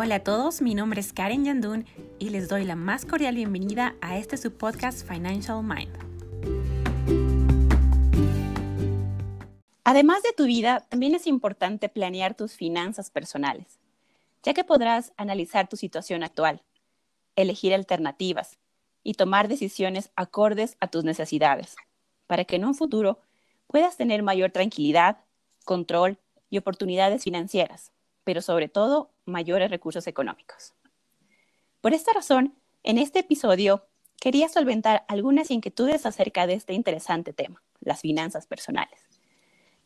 Hola a todos, mi nombre es Karen Yandun y les doy la más cordial bienvenida a este su podcast Financial Mind. Además de tu vida, también es importante planear tus finanzas personales, ya que podrás analizar tu situación actual, elegir alternativas y tomar decisiones acordes a tus necesidades, para que en un futuro puedas tener mayor tranquilidad, control y oportunidades financieras, pero sobre todo mayores recursos económicos. Por esta razón, en este episodio quería solventar algunas inquietudes acerca de este interesante tema, las finanzas personales.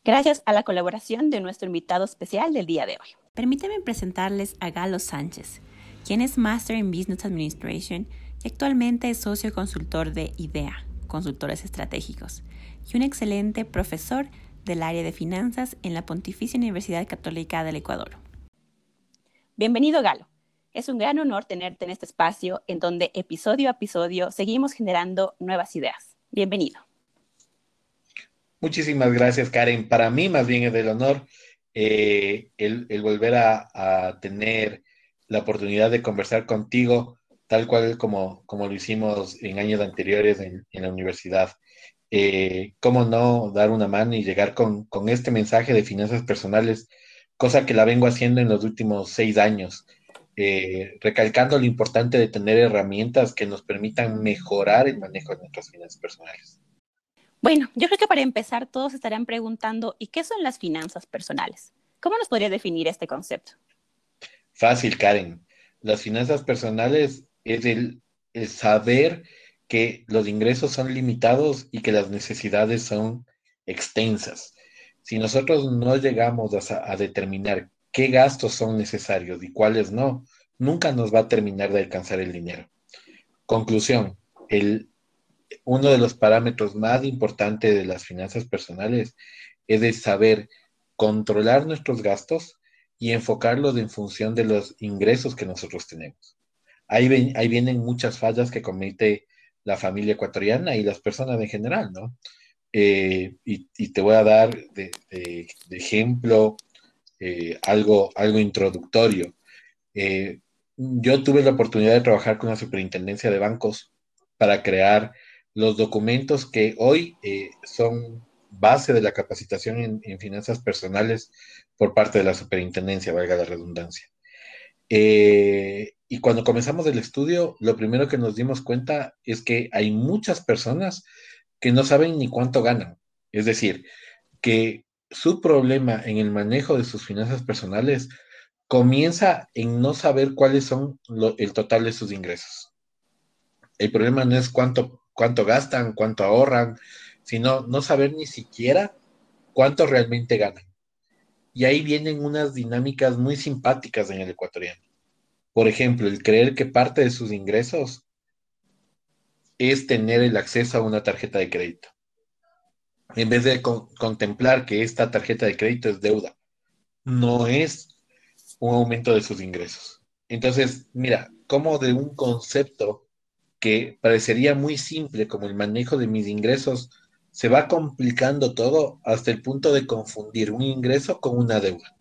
Gracias a la colaboración de nuestro invitado especial del día de hoy. Permíteme presentarles a Galo Sánchez, quien es Master in Business Administration y actualmente es socio consultor de IDEA, consultores estratégicos, y un excelente profesor del área de finanzas en la Pontificia Universidad Católica del Ecuador. Bienvenido, Galo. Es un gran honor tenerte en este espacio en donde episodio a episodio seguimos generando nuevas ideas. Bienvenido. Muchísimas gracias, Karen. Para mí más bien es del honor eh, el, volver a, tener la oportunidad de conversar contigo, tal cual como, lo hicimos en años anteriores en, la universidad. Eh, ¿Cómo no dar una mano y llegar con este mensaje de finanzas personales cosa que la vengo haciendo en los últimos seis años, eh, recalcando lo importante de tener herramientas que nos permitan mejorar el manejo de nuestras finanzas personales. Bueno, yo creo que para empezar todos estarán preguntando, ¿y qué son las finanzas personales? ¿Cómo nos podría definir este concepto? Fácil, Karen. Las finanzas personales es el, el saber que los ingresos son limitados y que las necesidades son extensas. Si nosotros no llegamos a, determinar qué gastos son necesarios y cuáles no, nunca nos va a terminar de alcanzar el dinero. Conclusión, el, uno de los parámetros más importantes de las finanzas personales es de saber controlar nuestros gastos y enfocarlos en función de los ingresos que nosotros tenemos. Ahí, ahí vienen muchas fallas que comete la familia ecuatoriana y las personas en general, ¿no? Eh, y, te voy a dar de, ejemplo eh, algo, algo introductorio. Eh, yo tuve la oportunidad de trabajar con la superintendencia de bancos para crear los documentos que hoy son base de la capacitación en, finanzas personales por parte de la superintendencia, valga la redundancia. y cuando comenzamos el estudio, lo primero que nos dimos cuenta es que hay muchas personas que no saben ni cuánto ganan. Es decir, que su problema en el manejo de sus finanzas personales comienza en no saber cuáles son el total de sus ingresos. El problema no es cuánto, cuánto gastan, cuánto ahorran, sino no saber ni siquiera cuánto realmente ganan. Y ahí vienen unas dinámicas muy simpáticas en el ecuatoriano. Por ejemplo, el creer que parte de sus ingresos es tener el acceso a una tarjeta de crédito. En vez de contemplar que esta tarjeta de crédito es deuda, no es un aumento de sus ingresos. Entonces, mira, como de un concepto que parecería muy simple como el manejo de mis ingresos, se va complicando todo hasta el punto de confundir un ingreso con una deuda.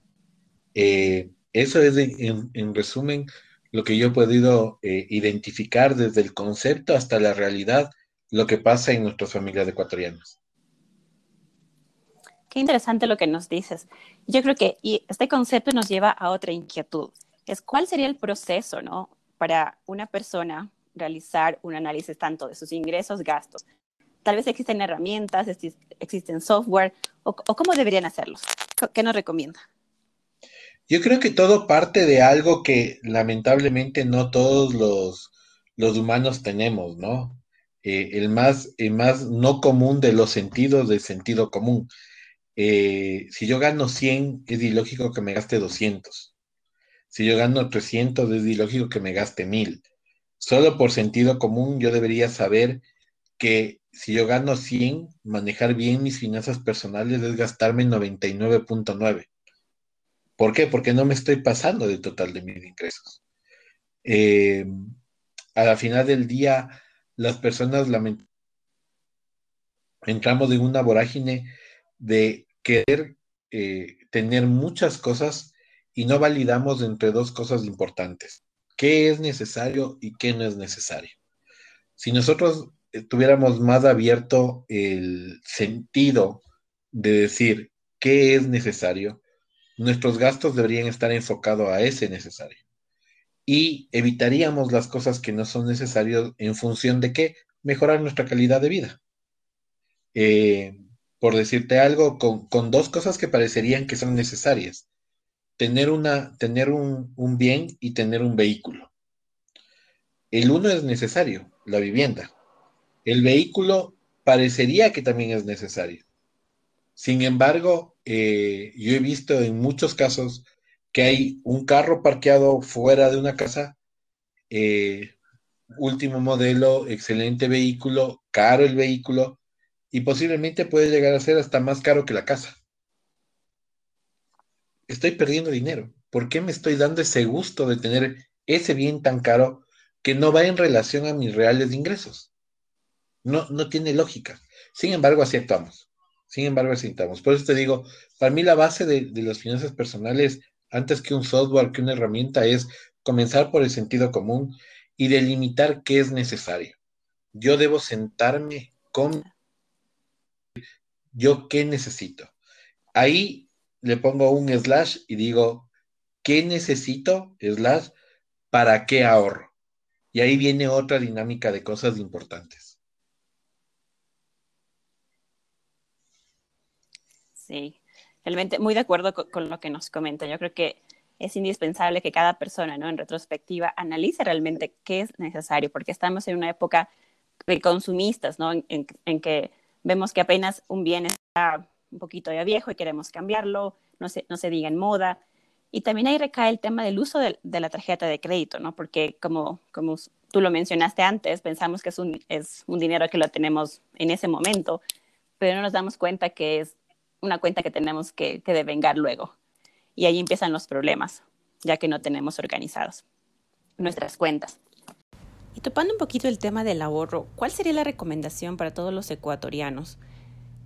Eh, eso es, en resumen, lo que yo he podido eh, identificar desde el concepto hasta la realidad, lo que pasa en nuestras familias ecuatorianas. Qué interesante lo que nos dices. Yo creo que este concepto nos lleva a otra inquietud. Es cuál sería el proceso, ¿no? Para una persona realizar un análisis tanto de sus ingresos, gastos. Tal vez existen herramientas, existen software, o, o cómo deberían hacerlos. ¿Qué nos recomienda? Yo creo que todo parte de algo que lamentablemente no todos los, humanos tenemos, ¿no? Eh, el, más, más no común de los sentidos del sentido común. Eh, si yo gano 100, es ilógico que me gaste 200. Si yo gano 300, es ilógico que me gaste 1000. Solo por sentido común yo debería saber que si yo gano 100, manejar bien mis finanzas personales es gastarme 99.9. ¿Por qué? Porque no me estoy pasando del total de mis ingresos. Eh, a la final del día, las personas entramos en una vorágine de querer eh, tener muchas cosas y no validamos entre dos cosas importantes. ¿Qué es necesario y qué no es necesario? Si nosotros eh, tuviéramos más abierto el sentido de decir qué es necesario, nuestros gastos deberían estar enfocados a ese necesario. Y evitaríamos las cosas que no son necesarias en función de qué? Mejorar nuestra calidad de vida. Eh, por decirte algo, con, dos cosas que parecerían que son necesarias. Tener, una, tener un, un bien y tener un vehículo. El uno es necesario, la vivienda. El vehículo parecería que también es necesario. Sin embargo, eh, yo he visto en muchos casos que hay un carro parqueado fuera de una casa, eh, último modelo, excelente vehículo, caro el vehículo, y posiblemente puede llegar a ser hasta más caro que la casa. Estoy perdiendo dinero. ¿Por qué me estoy dando ese gusto de tener ese bien tan caro que no va en relación a mis reales ingresos? No, no tiene lógica. Sin embargo, así actuamos. Sin embargo, actuamos. Por eso te digo, para mí la base de, de las finanzas personales, antes que un software, que una herramienta, es comenzar por el sentido común y delimitar qué es necesario. Yo debo sentarme con yo qué necesito. Ahí le pongo un slash y digo, ¿qué necesito? Slash, ¿para qué ahorro? Y ahí viene otra dinámica de cosas importantes. Sí, realmente muy de acuerdo con, lo que nos comenta. Yo creo que es indispensable que cada persona, ¿no? En retrospectiva, analice realmente qué es necesario, porque estamos en una época de consumistas, ¿no? en que vemos que apenas un bien está un poquito ya viejo y queremos cambiarlo, no se, no se diga en moda. Y también ahí recae el tema del uso de, la tarjeta de crédito, ¿no? Porque como, como tú lo mencionaste antes, pensamos que es un, es un dinero que lo tenemos en ese momento, pero no nos damos cuenta que es una cuenta que tenemos que, que devengar luego. Y ahí empiezan los problemas, ya que no tenemos organizados nuestras cuentas. Y topando un poquito el tema del ahorro, ¿cuál sería la recomendación para todos los ecuatorianos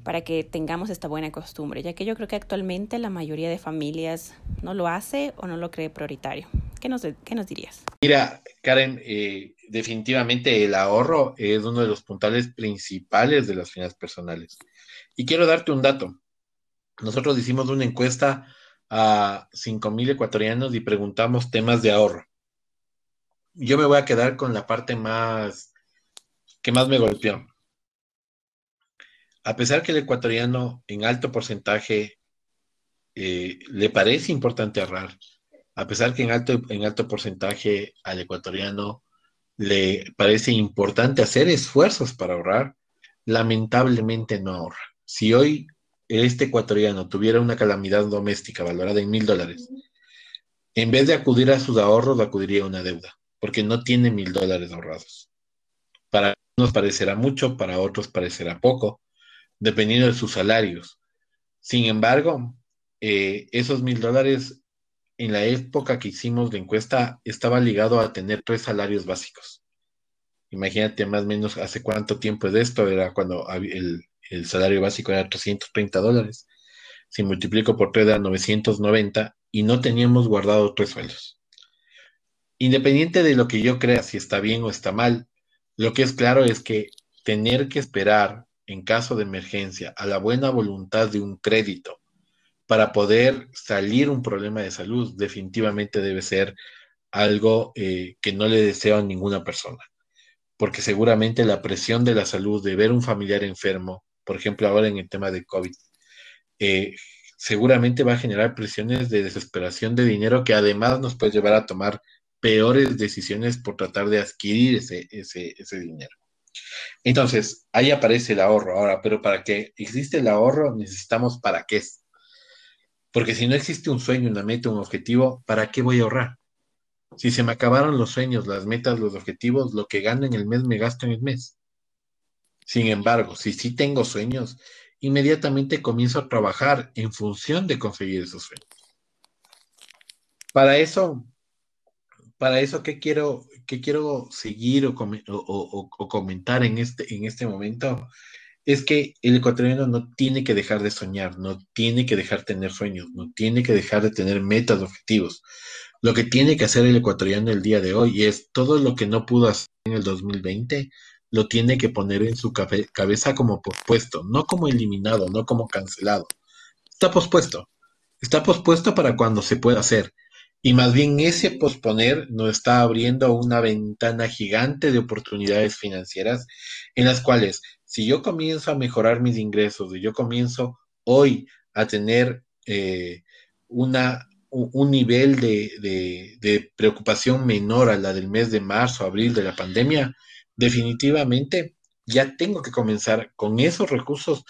para que tengamos esta buena costumbre? Ya que yo creo que actualmente la mayoría de familias no lo hace o no lo cree prioritario. ¿Qué nos, qué nos dirías? Mira, Karen, eh, definitivamente el ahorro es uno de los puntales principales de las finanzas personales. Y quiero darte un dato. Nosotros hicimos una encuesta a 5.000 ecuatorianos y preguntamos temas de ahorro yo me voy a quedar con la parte más que más me golpeó. A pesar que el ecuatoriano en alto porcentaje eh, le parece importante ahorrar, a pesar que en alto, en alto porcentaje al ecuatoriano le parece importante hacer esfuerzos para ahorrar, lamentablemente no ahorra. Si hoy este ecuatoriano tuviera una calamidad doméstica valorada en mil dólares, en vez de acudir a sus ahorros, acudiría a una deuda porque no tiene mil dólares ahorrados. Para unos parecerá mucho, para otros parecerá poco, dependiendo de sus salarios. Sin embargo, eh, esos mil dólares en la época que hicimos la encuesta estaba ligado a tener tres salarios básicos. Imagínate más o menos hace cuánto tiempo es esto, era cuando el, el salario básico era 330 dólares. Si multiplico por tres da 990 y no teníamos guardado tres sueldos. Independiente de lo que yo crea si está bien o está mal, lo que es claro es que tener que esperar en caso de emergencia a la buena voluntad de un crédito para poder salir un problema de salud definitivamente debe ser algo eh, que no le deseo a ninguna persona, porque seguramente la presión de la salud de ver un familiar enfermo, por ejemplo ahora en el tema de COVID, eh, seguramente va a generar presiones de desesperación de dinero que además nos puede llevar a tomar peores decisiones por tratar de adquirir ese, ese, dinero. Entonces, ahí aparece el ahorro. Ahora, pero para que existe el ahorro, necesitamos para qué. Porque si no existe un sueño, una meta, un objetivo, ¿para qué voy a ahorrar? Si se me acabaron los sueños, las metas, los objetivos, lo que gano en el mes me gasto en el mes. Sin embargo, si sí tengo sueños, inmediatamente comienzo a trabajar en función de conseguir esos sueños. Para eso, para eso, ¿qué quiero, qué quiero seguir o, comentar en este, en este momento? es que el ecuatoriano no tiene que dejar de soñar, no tiene que dejar de tener sueños, no tiene que dejar de tener metas, objetivos. Lo que tiene que hacer el ecuatoriano el día de hoy es todo lo que no pudo hacer en el 2020, lo tiene que poner en su cabeza como pospuesto, no como eliminado, no como cancelado. Está pospuesto. Está pospuesto para cuando se pueda hacer. Y más bien ese posponer nos está abriendo una ventana gigante de oportunidades financieras en las cuales si yo comienzo a mejorar mis ingresos y yo comienzo hoy a tener eh, una, un nivel de, de, preocupación menor a la del mes de marzo, abril de la pandemia, definitivamente ya tengo que comenzar con esos recursos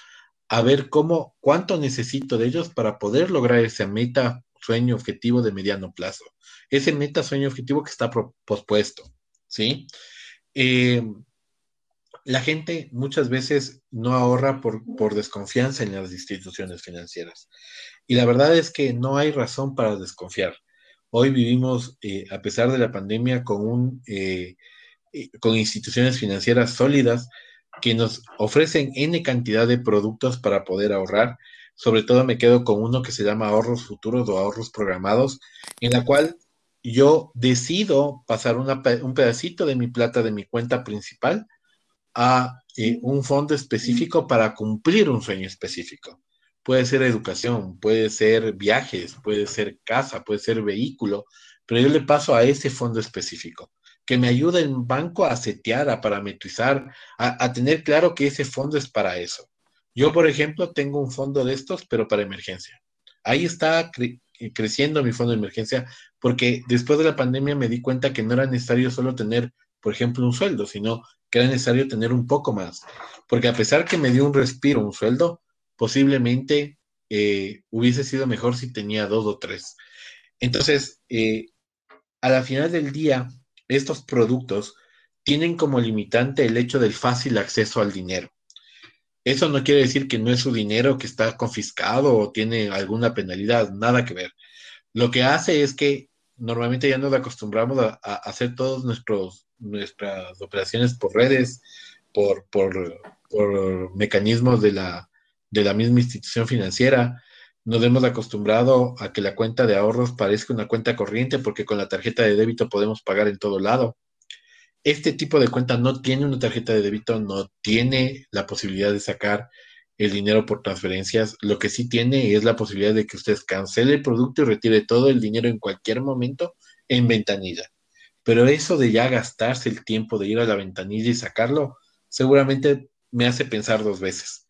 a ver cómo, cuánto necesito de ellos para poder lograr esa meta, sueño, objetivo de mediano plazo. Ese meta, sueño, objetivo que está pospuesto, ¿sí? Eh, la gente muchas veces no ahorra por, por, desconfianza en las instituciones financieras. Y la verdad es que no hay razón para desconfiar. Hoy vivimos, eh, a pesar de la pandemia, con, un, eh, con instituciones financieras sólidas que nos ofrecen N cantidad de productos para poder ahorrar. Sobre todo me quedo con uno que se llama ahorros futuros o ahorros programados, en la cual yo decido pasar un pedacito de mi plata de mi cuenta principal a eh, un fondo específico para cumplir un sueño específico. Puede ser educación, puede ser viajes, puede ser casa, puede ser vehículo, pero yo le paso a ese fondo específico, que me ayuda el banco a setear, a parametrizar, a, tener claro que ese fondo es para eso. Yo, por ejemplo, tengo un fondo de estos, pero para emergencia. Ahí está eh, creciendo mi fondo de emergencia, porque después de la pandemia me di cuenta que no era necesario solo tener, por ejemplo, un sueldo, sino que era necesario tener un poco más, porque a pesar que me dio un respiro, un sueldo, posiblemente eh, hubiese sido mejor si tenía dos o tres. Entonces, eh, a la final del día, estos productos tienen como limitante el hecho del fácil acceso al dinero. Eso no quiere decir que no es su dinero que está confiscado o tiene alguna penalidad, nada que ver. Lo que hace es que normalmente ya nos acostumbramos a hacer todos nuestros nuestras operaciones por redes, por, por, mecanismos de la, de la misma institución financiera. Nos hemos acostumbrado a que la cuenta de ahorros parezca una cuenta corriente porque con la tarjeta de débito podemos pagar en todo lado. Este tipo de cuenta no tiene una tarjeta de débito, no tiene la posibilidad de sacar el dinero por transferencias. Lo que sí tiene es la posibilidad de que usted cancele el producto y retire todo el dinero en cualquier momento en ventanilla. Pero eso de ya gastarse el tiempo de ir a la ventanilla y sacarlo, seguramente me hace pensar dos veces.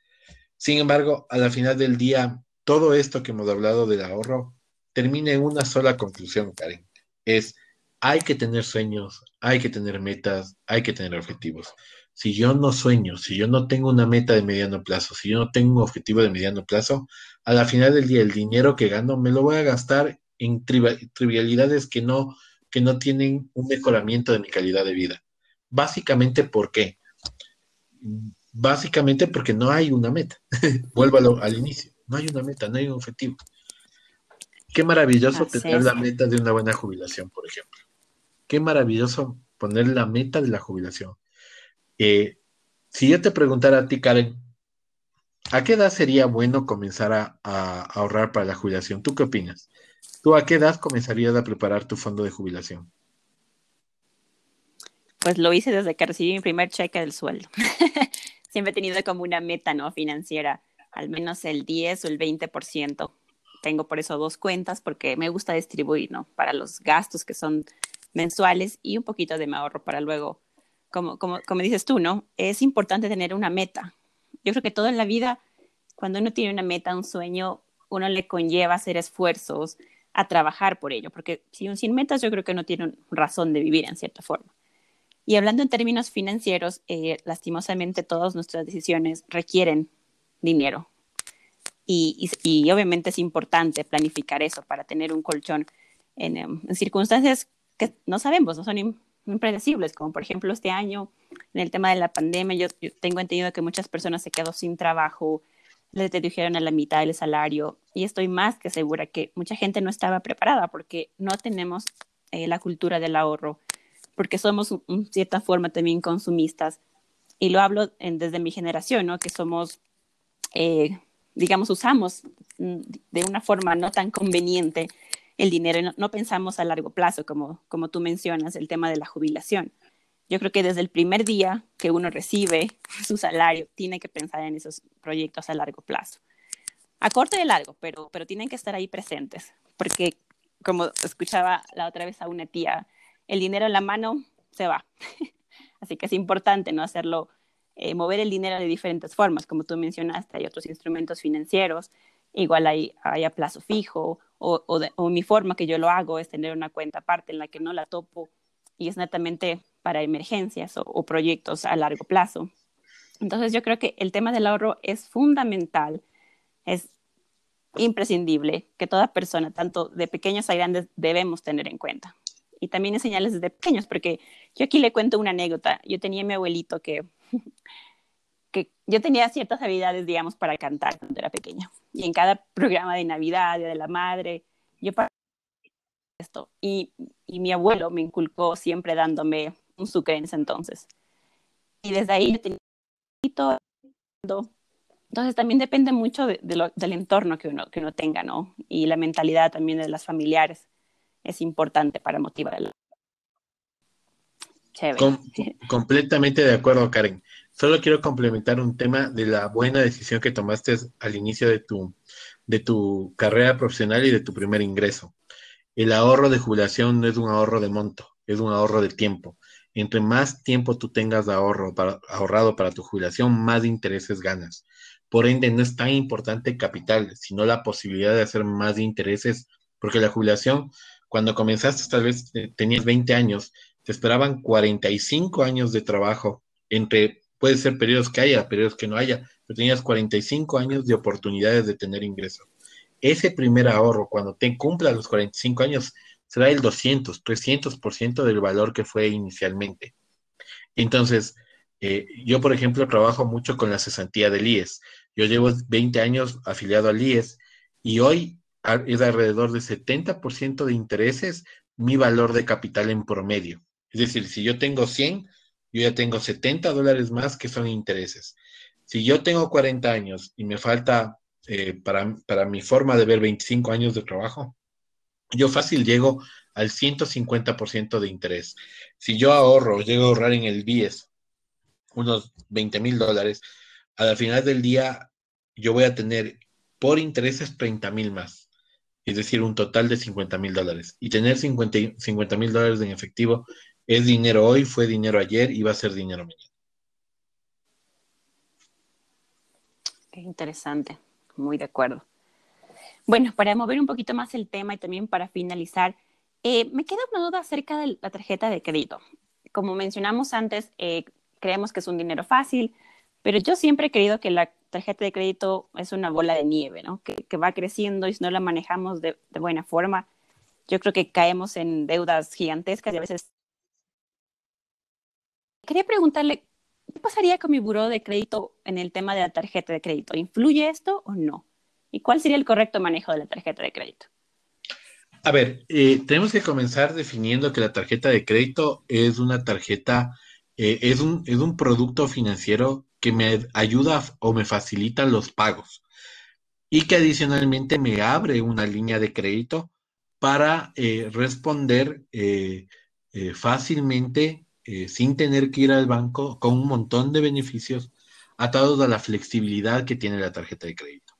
Sin embargo, a la final del día, todo esto que hemos hablado del ahorro termina en una sola conclusión, Karen. Es, hay que tener sueños, hay que tener metas, hay que tener objetivos. Si yo no sueño, si yo no tengo una meta de mediano plazo, si yo no tengo un objetivo de mediano plazo, a la final del día el dinero que gano me lo voy a gastar en trivialidades que no que no tienen un mejoramiento de mi calidad de vida. Básicamente, ¿por qué? Básicamente porque no hay una meta. Vuelvo al inicio. No hay una meta, no hay un objetivo. Qué maravilloso tener la meta de una buena jubilación, por ejemplo. Qué maravilloso poner la meta de la jubilación. Eh, si yo te preguntara a ti, Karen, ¿a qué edad sería bueno comenzar a ahorrar para la jubilación? ¿Tú qué opinas? ¿Tú a qué edad comenzarías a preparar tu fondo de jubilación? Pues lo hice desde que recibí mi primer cheque del sueldo. Siempre he tenido como una meta no financiera, al menos el 10 o el 20%. Tengo por eso dos cuentas porque me gusta distribuir, ¿no? Para los gastos que son mensuales y un poquito de mi ahorro para luego, como, como, como dices tú, ¿no? Es importante tener una meta. Yo creo que todo en la vida, cuando uno tiene una meta, un sueño, uno le conlleva hacer esfuerzos, a trabajar por ello, porque si un sin metas yo creo que no tiene razón de vivir en cierta forma. Y hablando en términos financieros, eh, lastimosamente todas nuestras decisiones requieren dinero. Y, y, obviamente es importante planificar eso para tener un colchón en, em, circunstancias que no sabemos, no son impredecibles, como por ejemplo este año, en el tema de la pandemia, yo, yo tengo entendido que muchas personas se quedaron sin trabajo, les dedujeron a la mitad del salario y estoy más que segura que mucha gente no estaba preparada porque no tenemos eh, la cultura del ahorro, porque somos en cierta forma también consumistas y lo hablo desde mi generación, ¿no? Que somos, eh, digamos, usamos mm, de una forma no tan conveniente el dinero, no, no, pensamos a largo plazo, como, como tú mencionas, el tema de la jubilación. Yo creo que desde el primer día que uno recibe su salario, tiene que pensar en esos proyectos a largo plazo. A corto y largo, pero, pero tienen que estar ahí presentes, porque como escuchaba la otra vez a una tía, el dinero en la mano se va. Así que es importante no hacerlo, eh, mover el dinero de diferentes formas, como tú mencionaste, hay otros instrumentos financieros, igual hay, hay a plazo fijo, o, o, mi forma que yo lo hago es tener una cuenta aparte en la que no la topo y es netamente para emergencias o, proyectos a largo plazo. Entonces yo creo que el tema del ahorro es fundamental, es imprescindible que toda persona, tanto de pequeños a grandes, debemos tener en cuenta y también enseñarles desde pequeños, porque yo aquí le cuento una anécdota. Yo tenía mi abuelito que, que yo tenía ciertas habilidades, digamos, para cantar cuando era pequeña. Y en cada programa de Navidad, de la Madre, yo esto. Y, y mi abuelo me inculcó siempre dándome un sucre en ese entonces. Y desde ahí yo tenía entonces también depende mucho de, lo, del entorno que uno, que uno tenga, ¿no? Y la mentalidad también de las familiares es importante para motivar completamente de acuerdo, Karen. Solo quiero complementar un tema de la buena decisión que tomaste al inicio de tu, de tu carrera profesional y de tu primer ingreso. El ahorro de jubilación no es un ahorro de monto, es un ahorro de tiempo. Entre más tiempo tú tengas de ahorro para, ahorrado para tu jubilación, más intereses ganas. Por ende, no es tan importante capital, sino la posibilidad de hacer más intereses, porque la jubilación cuando comenzaste, tal vez eh, tenías 20 años, te esperaban 45 años de trabajo, entre, puede ser periodos que haya, periodos que no haya, pero tenías 45 años de oportunidades de tener ingreso. Ese primer ahorro, cuando te cumpla los 45 años, será el 200, 300% del valor que fue inicialmente. Entonces, eh, yo, por ejemplo, trabajo mucho con la cesantía del IES. Yo llevo 20 años afiliado al IES y hoy es alrededor de 70% de intereses mi valor de capital en promedio. Es decir, si yo tengo 100, yo ya tengo 70 dólares más que son intereses. Si yo tengo 40 años y me falta eh, para, para mi forma de ver 25 años de trabajo, yo fácil llego al 150% de interés. Si yo ahorro, llego a ahorrar en el BIES unos 20 mil dólares, al final del día yo voy a tener por intereses 30 mil más es decir, un total de 50 mil dólares. Y tener 50 mil dólares en efectivo es dinero hoy, fue dinero ayer y va a ser dinero mañana. Qué interesante, muy de acuerdo. Bueno, para mover un poquito más el tema y también para finalizar, eh, me queda una duda acerca de la tarjeta de crédito. Como mencionamos antes, eh, creemos que es un dinero fácil, pero yo siempre he creído que la tarjeta de crédito es una bola de nieve, ¿no? Que, va creciendo y si no la manejamos de, buena forma, yo creo que caemos en deudas gigantescas y a veces... Quería preguntarle, ¿qué pasaría con mi buró de crédito en el tema de la tarjeta de crédito? ¿Influye esto o no? ¿Y cuál sería el correcto manejo de la tarjeta de crédito? A ver, eh, tenemos que comenzar definiendo que la tarjeta de crédito es una tarjeta, eh, es, un, es un producto financiero que me ayuda o me facilita los pagos y que adicionalmente me abre una línea de crédito para eh, responder fácilmente sin tener que ir al banco con un montón de beneficios atados a la flexibilidad que tiene la tarjeta de crédito.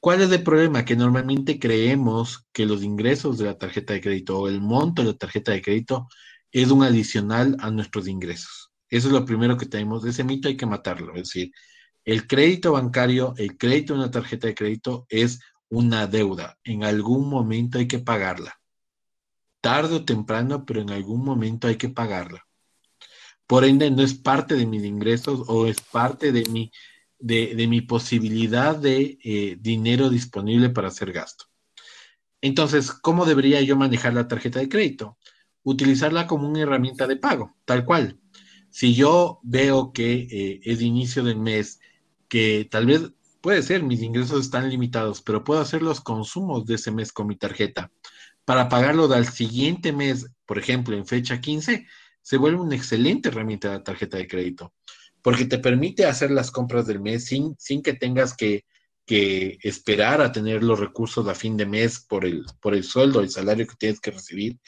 ¿Cuál es el problema? Que normalmente creemos que los ingresos de la tarjeta de crédito o el monto de la tarjeta de crédito es un adicional a nuestros ingresos. Eso es lo primero que tenemos. Ese mito hay que matarlo. Es decir, el crédito bancario, el crédito de una tarjeta de crédito es una deuda. En algún momento hay que pagarla. Tarde o temprano, pero en algún momento hay que pagarla. Por ende, no es parte de mis ingresos o es parte de mi, de, mi posibilidad de eh, dinero disponible para hacer gasto. Entonces, ¿cómo debería yo manejar la tarjeta de crédito? Utilizarla como una herramienta de pago, tal cual. Si yo veo que eh, es inicio del mes, que tal vez puede ser, mis ingresos están limitados, pero puedo hacer los consumos de ese mes con mi tarjeta. Para pagarlo del siguiente mes, por ejemplo, en fecha 15, se vuelve una excelente herramienta de tarjeta de crédito. porque te permite hacer las compras del mes sin, sin que tengas que, que esperar a tener los recursos a fin de mes por el, por el sueldo, el salario que tienes que recibir.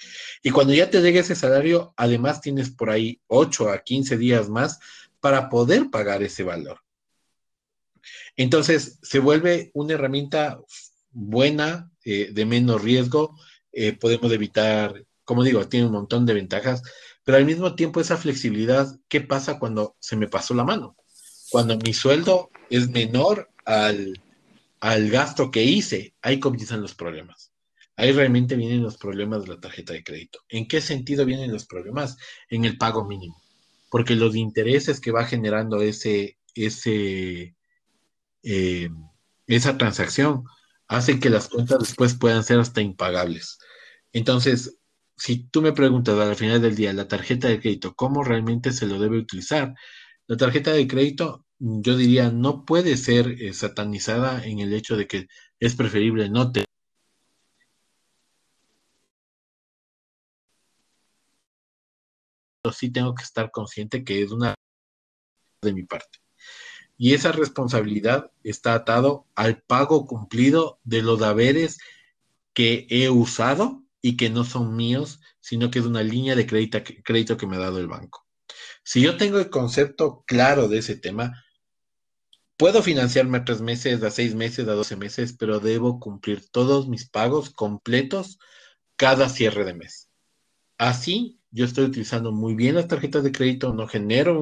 Y cuando ya te llegue ese salario, además tienes por ahí 8 a 15 días más para poder pagar ese valor. Entonces, se vuelve una herramienta buena, eh, de menos riesgo, eh, podemos evitar, como digo, tiene un montón de ventajas, pero al mismo tiempo esa flexibilidad, ¿qué pasa cuando se me pasó la mano? Cuando mi sueldo es menor al, al gasto que hice, ahí comienzan los problemas. Ahí realmente vienen los problemas de la tarjeta de crédito. ¿En qué sentido vienen los problemas? En el pago mínimo. Porque los intereses que va generando ese, ese, eh, esa transacción hacen que las cuentas después puedan ser hasta impagables. Entonces, si tú me preguntas al final del día, la tarjeta de crédito, ¿cómo realmente se lo debe utilizar? La tarjeta de crédito, yo diría, no puede ser eh, satanizada en el hecho de que es preferible no tener. Sí tengo que estar consciente que es una de mi parte y esa responsabilidad está atado al pago cumplido de los haberes que he usado y que no son míos, sino que es una línea de crédito, crédito que me ha dado el banco. Si yo tengo el concepto claro de ese tema, puedo financiarme a tres meses, a seis meses, a doce meses, pero debo cumplir todos mis pagos completos cada cierre de mes. Así, yo estoy utilizando muy bien las tarjetas de crédito, no genero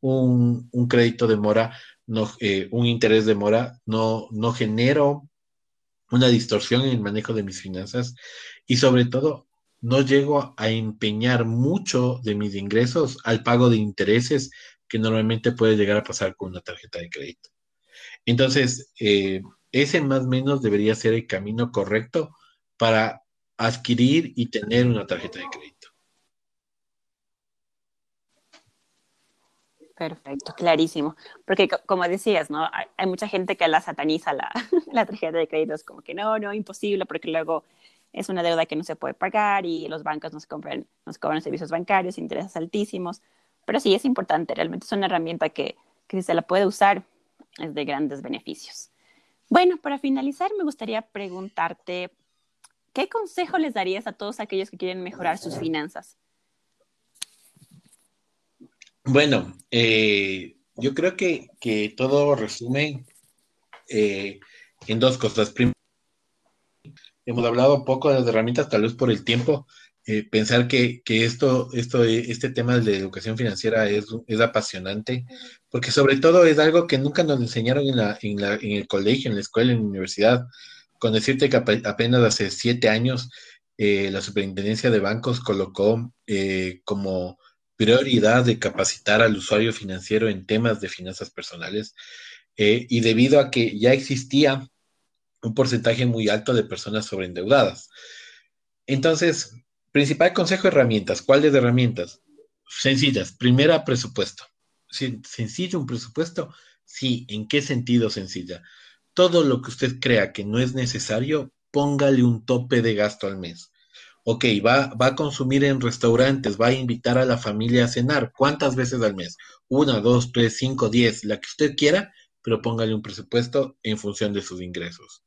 un, un, crédito de mora, no, eh, un interés de mora, no, no genero una distorsión en el manejo de mis finanzas y sobre todo no llego a empeñar mucho de mis ingresos al pago de intereses que normalmente puede llegar a pasar con una tarjeta de crédito. Entonces, eh, ese más o menos debería ser el camino correcto para adquirir y tener una tarjeta de crédito. Perfecto, clarísimo. Porque como decías, ¿no? Hay, mucha gente que la sataniza la, la tarjeta de crédito, es como que no, no, imposible, porque luego es una deuda que no se puede pagar y los bancos nos, compran, nos cobran servicios bancarios, intereses altísimos. Pero sí es importante, realmente es una herramienta que, que si se la puede usar es de grandes beneficios. Bueno, para finalizar, me gustaría preguntarte, ¿qué consejo les darías a todos aquellos que quieren mejorar sus finanzas? Bueno, eh, yo creo que, todo resume eh, en dos cosas. Primero, hemos hablado un poco de las herramientas, tal vez por el tiempo. Eh, pensar que, esto, esto, este tema de educación financiera es, es, apasionante, porque sobre todo es algo que nunca nos enseñaron en, la, en, la, en el colegio, en la escuela, en la universidad. Con decirte que apenas hace siete años la superintendencia de bancos colocó como prioridad de capacitar al usuario financiero en temas de finanzas personales eh, y debido a que ya existía un porcentaje muy alto de personas sobreendeudadas. Entonces, principal consejo, herramientas. ¿Cuáles herramientas? Sencillas. Primera, presupuesto. ¿Sencillo un presupuesto? Sí. ¿En qué sentido sencilla? Todo lo que usted crea que no es necesario, póngale un tope de gasto al mes ok, va, va a consumir en restaurantes, va a invitar a la familia a cenar. ¿Cuántas veces al mes? Una, dos, tres, cinco, diez, la que usted quiera, pero póngale un presupuesto en función de sus ingresos.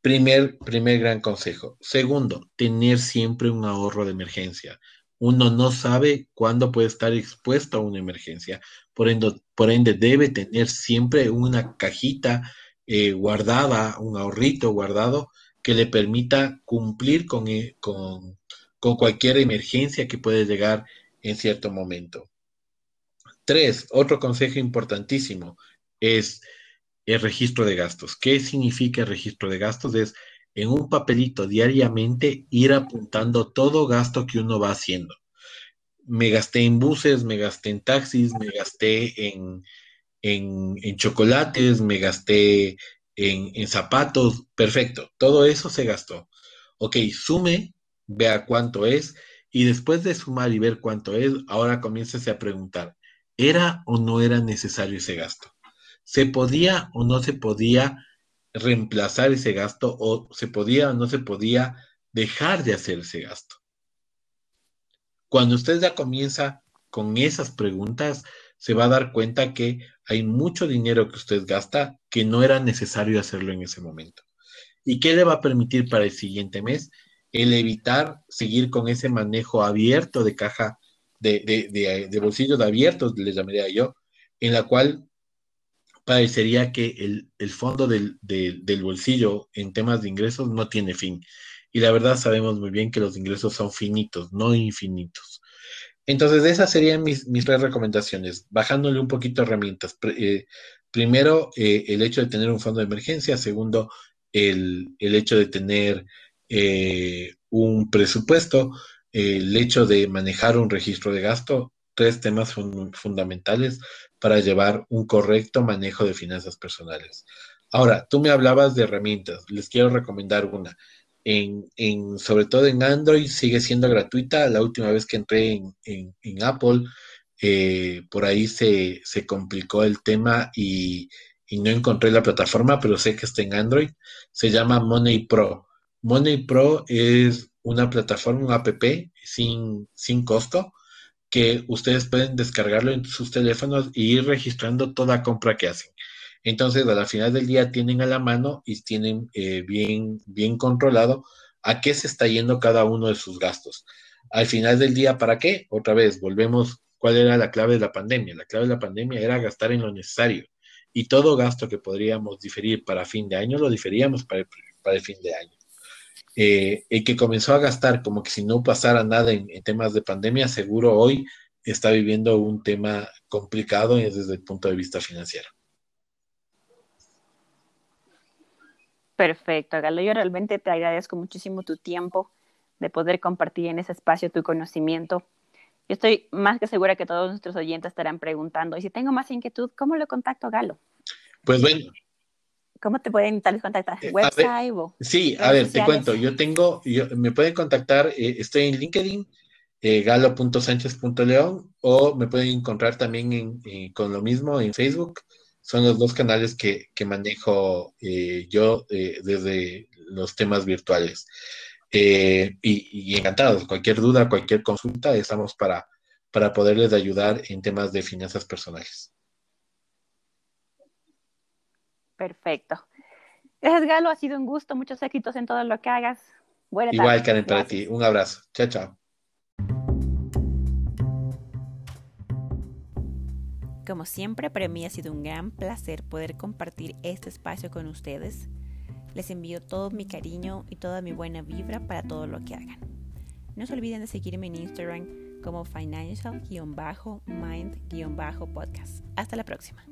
Primer, primer gran consejo. Segundo, tener siempre un ahorro de emergencia. Uno no sabe cuándo puede estar expuesto a una emergencia. Por ende, debe tener siempre una cajita eh, guardada, un ahorrito guardado que le permita cumplir eh, con, con, cualquier emergencia que puede llegar en cierto momento. Tres, otro consejo importantísimo es el registro de gastos. ¿Qué significa el registro de gastos? Es en un papelito diariamente ir apuntando todo gasto que uno va haciendo. Me gasté en buses, me gasté en taxis, me gasté en, en, en chocolates, me gasté en, zapatos, perfecto, todo eso se gastó. Ok, sume, vea cuánto es, y después de sumar y ver cuánto es, ahora comiéncese a preguntar, ¿era o no era necesario ese gasto? ¿Se podía o no se podía reemplazar ese gasto o se podía o no se podía dejar de hacer ese gasto? Cuando usted ya comienza con esas preguntas, se va a dar cuenta que hay mucho dinero que usted gasta que no era necesario hacerlo en ese momento. ¿Y qué le va a permitir para el siguiente mes? El evitar seguir con ese manejo abierto de caja, de, de, de, bolsillos abiertos, le llamaría yo, en la cual parecería que el, el fondo del, del, bolsillo en temas de ingresos no tiene fin. Y la verdad sabemos muy bien que los ingresos son finitos, no infinitos. Entonces, esas serían mis, mis tres recomendaciones, bajándole un poquito herramientas. Eh, primero, eh, el hecho de tener un fondo de emergencia. Segundo, el, el hecho de tener eh, un presupuesto. el hecho de manejar un registro de gasto. Tres temas fundamentales para llevar un correcto manejo de finanzas personales. Ahora, tú me hablabas de herramientas. Les quiero recomendar una en, sobre todo en Android sigue siendo gratuita. La última vez que entré en, Apple, eh, por ahí se, complicó el tema y, no encontré la plataforma, pero sé que está en Android. Se llama Money Pro. Money Pro es una plataforma, un app sin, sin costo que ustedes pueden descargarlo en sus teléfonos e ir registrando toda compra que hacen. Entonces, a la final del día tienen a la mano y tienen eh, bien, bien controlado a qué se está yendo cada uno de sus gastos. Al final del día, ¿para qué? Otra vez, volvemos, ¿cuál era la clave de la pandemia? La clave de la pandemia era gastar en lo necesario. Y todo gasto que podríamos diferir para fin de año, lo diferíamos para el, fin de año. Eh, el que comenzó a gastar como que si no pasara nada en, en temas de pandemia, seguro hoy está viviendo un tema complicado desde el punto de vista financiero. Perfecto, Galo. Yo realmente te agradezco muchísimo tu tiempo de poder compartir en ese espacio tu conocimiento. Yo estoy más que segura que todos nuestros oyentes estarán preguntando, y si tengo más inquietud, ¿cómo lo contacto, Galo? Pues bueno. ¿Cómo te pueden tal vez contactar? Eh, ¿Website o Sí, a ver, te cuento. Yo tengo, me pueden contactar, eh, estoy en LinkedIn, eh, galo.sánchez.león, o me pueden encontrar también con lo mismo en Facebook, son los dos canales que, manejo eh, yo eh, desde los temas virtuales. Eh, y, encantados, cualquier duda, cualquier consulta, estamos para, para poderles ayudar en temas de finanzas personales. Perfecto. Gracias, Galo. Ha sido un gusto. Muchos éxitos en todo lo que hagas. Igual, Karen, para ti. Un abrazo. Chao, chao. Como siempre, para mí ha sido un gran placer poder compartir este espacio con ustedes. Les envío todo mi cariño y toda mi buena vibra para todo lo que hagan. No se olviden de seguirme en Instagram como financial-mind-podcast. Hasta la próxima.